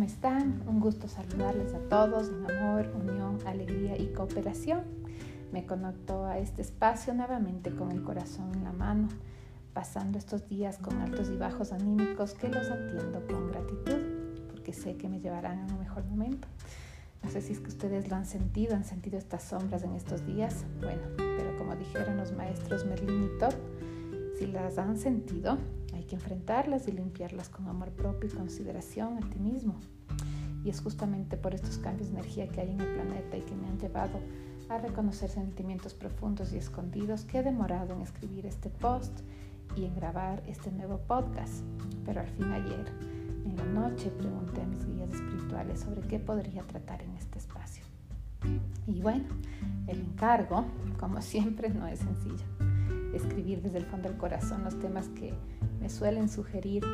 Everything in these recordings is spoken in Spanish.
¿cómo están? Un gusto saludarles a todos en amor, unión, alegría y cooperación. Me conecto a este espacio nuevamente con el corazón en la mano, pasando estos días con altos y bajos anímicos que los atiendo con gratitud, porque sé que me llevarán a un mejor momento. No sé si es que ustedes lo han sentido, han sentido estas sombras en estos días. Bueno, pero como dijeron los maestros Merlin y Top, si las han sentido, que enfrentarlas y limpiarlas con amor propio y consideración a ti mismo. Y es justamente por estos cambios de energía que hay en el planeta y que me han llevado a reconocer sentimientos profundos y escondidos que he demorado en escribir este post y en grabar este nuevo podcast. Pero al fin ayer, en la noche, pregunté a mis guías espirituales sobre qué podría tratar en este espacio. Y bueno, el encargo, como siempre, no es sencillo escribir desde el fondo del corazón los temas que me suelen sugerir,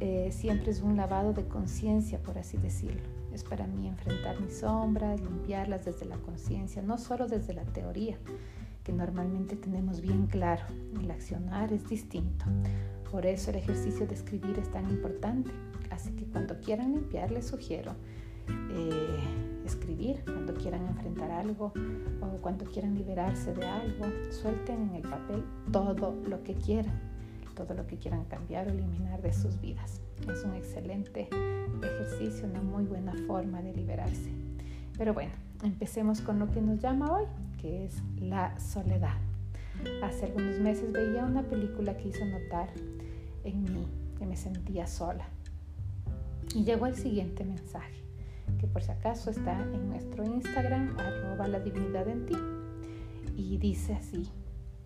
eh, siempre es un lavado de conciencia, por así decirlo. Es para mí enfrentar mis sombras, limpiarlas desde la conciencia, no solo desde la teoría, que normalmente tenemos bien claro. El accionar es distinto. Por eso el ejercicio de escribir es tan importante. Así que cuando quieran limpiar, les sugiero eh, escribir, cuando quieran enfrentar algo o cuando quieran liberarse de algo, suelten en el papel todo lo que quieran, todo lo que quieran cambiar o eliminar de sus vidas. Es un excelente ejercicio, una muy buena forma de liberarse. Pero bueno, empecemos con lo que nos llama hoy, que es la soledad. Hace algunos meses veía una película que hizo notar en mí que me sentía sola. Y llegó el siguiente mensaje que por si acaso está en nuestro Instagram, arroba la divinidad en ti. Y dice así,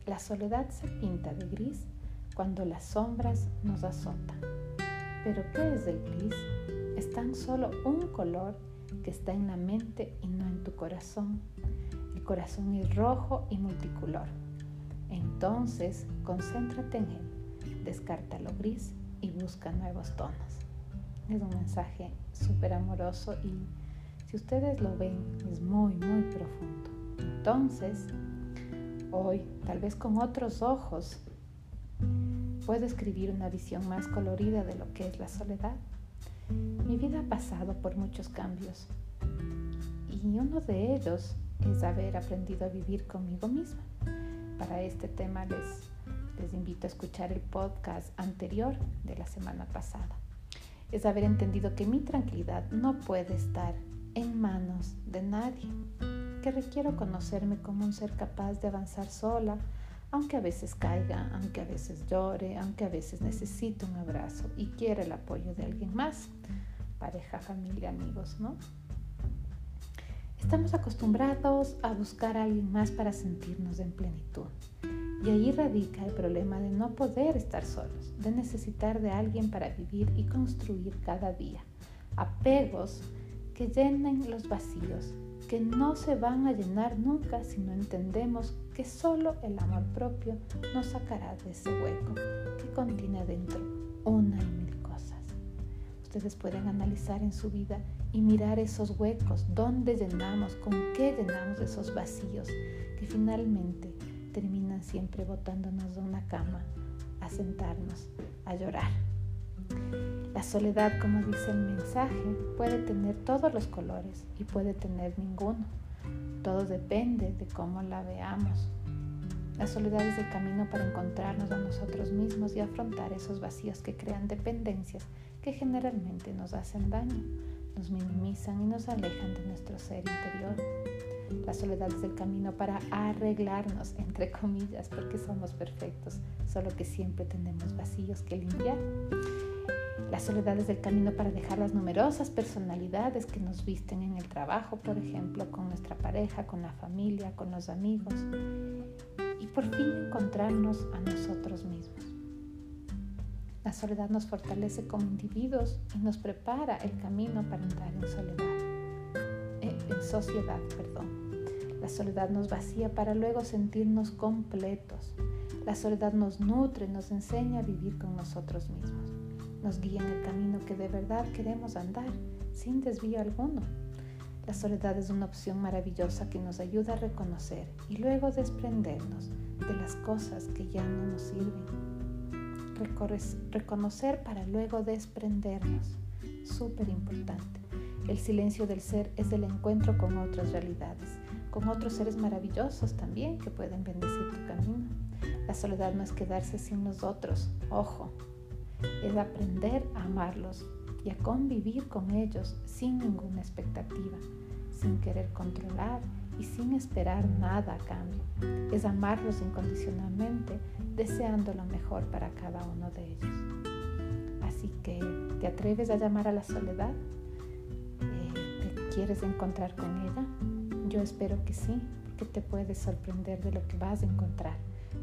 la soledad se pinta de gris cuando las sombras nos azotan. Pero ¿qué es el gris? Es tan solo un color que está en la mente y no en tu corazón. El corazón es rojo y multicolor. Entonces, concéntrate en él, descarta lo gris y busca nuevos tonos. Es un mensaje súper amoroso y si ustedes lo ven es muy, muy profundo. Entonces, hoy, tal vez con otros ojos, puedo escribir una visión más colorida de lo que es la soledad. Mi vida ha pasado por muchos cambios y uno de ellos es haber aprendido a vivir conmigo misma. Para este tema les, invito a escuchar el podcast anterior de la semana pasada es haber entendido que mi tranquilidad no puede estar en manos de nadie, que requiero conocerme como un ser capaz de avanzar sola, aunque a veces caiga, aunque a veces llore, aunque a veces necesite un abrazo y quiera el apoyo de alguien más, pareja, familia, amigos, ¿no? Estamos acostumbrados a buscar a alguien más para sentirnos en plenitud. Y ahí radica el problema de no poder estar solos, de necesitar de alguien para vivir y construir cada día. Apegos que llenen los vacíos, que no se van a llenar nunca si no entendemos que solo el amor propio nos sacará de ese hueco que contiene dentro una y mil cosas. Ustedes pueden analizar en su vida y mirar esos huecos, dónde llenamos, con qué llenamos esos vacíos que finalmente terminan siempre botándonos de una cama a sentarnos a llorar. La soledad, como dice el mensaje, puede tener todos los colores y puede tener ninguno. Todo depende de cómo la veamos. La soledad es el camino para encontrarnos a nosotros mismos y afrontar esos vacíos que crean dependencias que generalmente nos hacen daño, nos minimizan y nos alejan de nuestro ser interior. La soledad es el camino para arreglarnos, entre comillas, porque somos perfectos, solo que siempre tenemos vacíos que limpiar. La soledad es el camino para dejar las numerosas personalidades que nos visten en el trabajo, por ejemplo, con nuestra pareja, con la familia, con los amigos, y por fin encontrarnos a nosotros mismos. La soledad nos fortalece como individuos y nos prepara el camino para entrar en soledad, eh, en sociedad, perdón. La soledad nos vacía para luego sentirnos completos. La soledad nos nutre, nos enseña a vivir con nosotros mismos. Nos guía en el camino que de verdad queremos andar, sin desvío alguno. La soledad es una opción maravillosa que nos ayuda a reconocer y luego desprendernos de las cosas que ya no nos sirven. reconocer para luego desprendernos súper importante. El silencio del ser es el encuentro con otras realidades, con otros seres maravillosos también que pueden bendecir tu camino. La soledad no es quedarse sin nosotros, ojo, es aprender a amarlos y a convivir con ellos sin ninguna expectativa, sin querer controlar y sin esperar nada a cambio. Es amarlos incondicionalmente, deseando lo mejor para cada uno de ellos. Así que, ¿te atreves a llamar a la soledad? Eh, ¿Te quieres encontrar con ella? Yo espero que sí, porque te puedes sorprender de lo que vas a encontrar.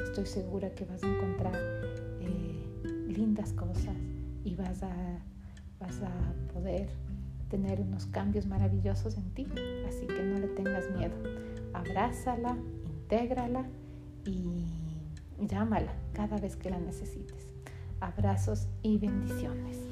Estoy segura que vas a encontrar lindas cosas y vas a, vas a poder tener unos cambios maravillosos en ti. Así que no le tengas miedo. Abrázala, intégrala y llámala cada vez que la necesites. Abrazos y bendiciones.